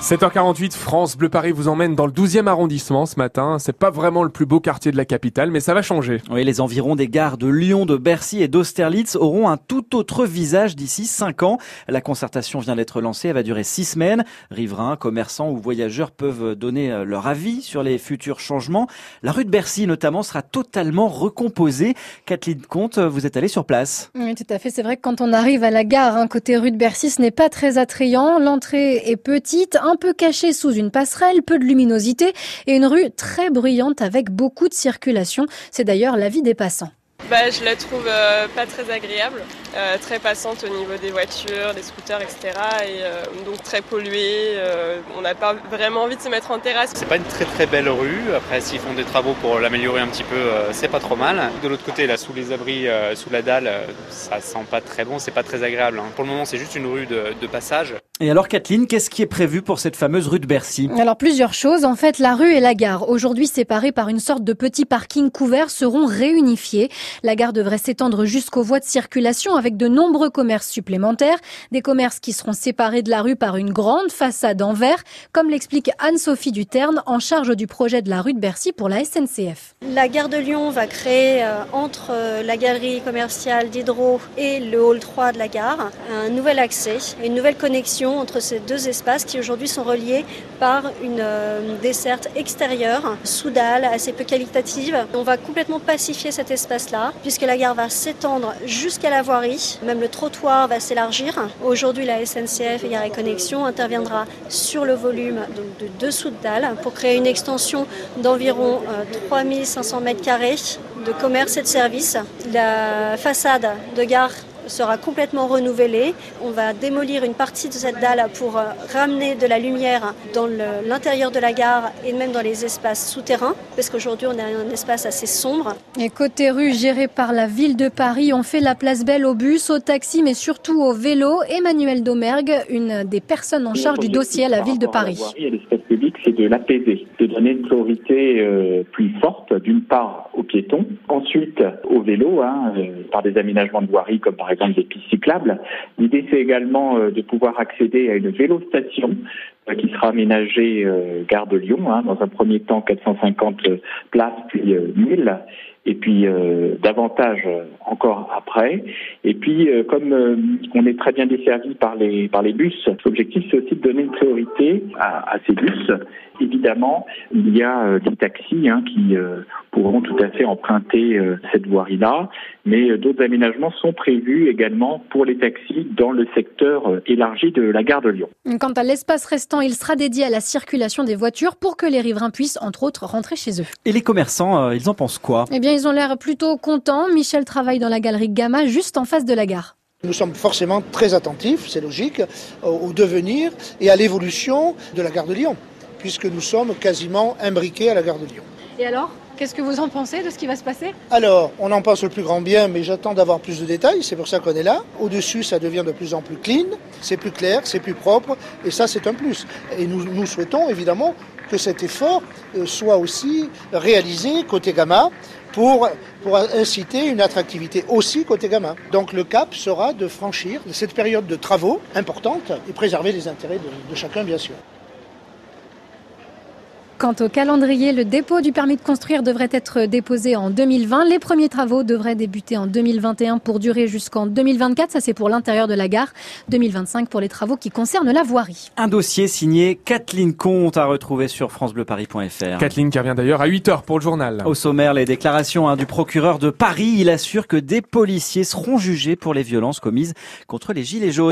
7h48, France Bleu Paris vous emmène dans le 12e arrondissement ce matin. C'est pas vraiment le plus beau quartier de la capitale, mais ça va changer. Oui, les environs des gares de Lyon, de Bercy et d'Austerlitz auront un tout autre visage d'ici 5 ans. La concertation vient d'être lancée, elle va durer 6 semaines. Riverains, commerçants ou voyageurs peuvent donner euh, leur avis sur les futurs changements. La rue de Bercy notamment sera totalement recomposée. Kathleen Comte, vous êtes allée sur place. Oui, tout à fait. C'est vrai que quand on arrive à la gare, hein, côté rue de Bercy, ce n'est pas très attrayant. L'entrée est petite, un peu cachée sous une passerelle, peu de luminosité et une rue très bruyante avec beaucoup de circulation. C'est d'ailleurs l'avis des passants. Bah, je la trouve euh, pas très agréable, euh, très passante au niveau des voitures, des scooters, etc. Et euh, donc très polluée. on n'a pas vraiment envie de se mettre en terrasse. C'est pas une très très belle rue. Après, s'ils font des travaux pour l'améliorer un petit peu, c'est pas trop mal. De l'autre côté, là, sous les abris, sous la dalle, ça sent pas très bon, c'est pas très agréable. Hein. Pour le moment, c'est juste une rue de, de passage. Et alors, Kathleen, qu'est-ce qui est prévu pour cette fameuse rue de Bercy? Alors, plusieurs choses. En fait, la rue et la gare, aujourd'hui séparées par une sorte de petit parking couvert, seront réunifiées. La gare devrait s'étendre jusqu'aux voies de circulation avec de nombreux commerces supplémentaires, des commerces qui seront séparés de la rue par une grande façade en verre, comme l'explique Anne-Sophie Duterne, en charge du projet de la rue de Bercy pour la SNCF. La gare de Lyon va créer euh, entre euh, la galerie commerciale d'Hydro et le hall 3 de la gare un nouvel accès, une nouvelle connexion entre ces deux espaces qui aujourd'hui sont reliés par une euh, desserte extérieure, sous dalle, assez peu qualitative. On va complètement pacifier cet espace-là, puisque la gare va s'étendre jusqu'à la voirie, même le trottoir va s'élargir. Aujourd'hui, la SNCF et Gare et Connexion interviendra sur le volume de dessous de dalle pour créer une extension d'environ 3500 euh, mètres carrés de commerce et de services. La façade de gare sera complètement renouvelée. On va démolir une partie de cette dalle pour euh, ramener de la lumière dans l'intérieur de la gare et même dans les espaces souterrains, parce qu'aujourd'hui on a un espace assez sombre. Et côté rue gérée par la ville de Paris, on fait la place belle au bus, au taxi, mais surtout au vélo. Emmanuel Domergue, une des personnes en charge du dossier à la ville de Paris c'est de l'apaiser, de donner une priorité euh, plus forte, d'une part aux piétons, ensuite au vélo, hein, euh, par des aménagements de voirie comme par exemple des pistes cyclables. L'idée c'est également euh, de pouvoir accéder à une vélostation qui sera aménagée gare de Lyon, hein, dans un premier temps 450 places puis 1000 et puis euh, davantage encore après. Et puis, euh, comme euh, on est très bien desservi par les par les bus, l'objectif c'est aussi de donner une priorité à, à ces bus. Évidemment, il y a des taxis hein, qui pourront tout à fait emprunter cette voirie-là, mais d'autres aménagements sont prévus également pour les taxis dans le secteur élargi de la gare de Lyon. Quant à l'espace restant, il sera dédié à la circulation des voitures pour que les riverains puissent, entre autres, rentrer chez eux. Et les commerçants, ils en pensent quoi? Eh bien, ils ont l'air plutôt contents. Michel travaille dans la galerie Gamma, juste en face de la gare. Nous sommes forcément très attentifs, c'est logique, au devenir et à l'évolution de la gare de Lyon, puisque nous sommes quasiment imbriqués à la gare de Lyon. Et alors? Qu'est-ce que vous en pensez de ce qui va se passer Alors, on en pense le plus grand bien, mais j'attends d'avoir plus de détails, c'est pour ça qu'on est là. Au-dessus, ça devient de plus en plus clean, c'est plus clair, c'est plus propre, et ça, c'est un plus. Et nous, nous souhaitons évidemment que cet effort euh, soit aussi réalisé côté Gamma pour, pour inciter une attractivité aussi côté Gamma. Donc le cap sera de franchir cette période de travaux importante et préserver les intérêts de, de chacun, bien sûr. Quant au calendrier, le dépôt du permis de construire devrait être déposé en 2020. Les premiers travaux devraient débuter en 2021 pour durer jusqu'en 2024. Ça, c'est pour l'intérieur de la gare. 2025 pour les travaux qui concernent la voirie. Un dossier signé Kathleen Comte à retrouver sur francebleuparis.fr. Kathleen qui revient d'ailleurs à 8h pour le journal. Au sommaire, les déclarations hein, du procureur de Paris. Il assure que des policiers seront jugés pour les violences commises contre les Gilets jaunes.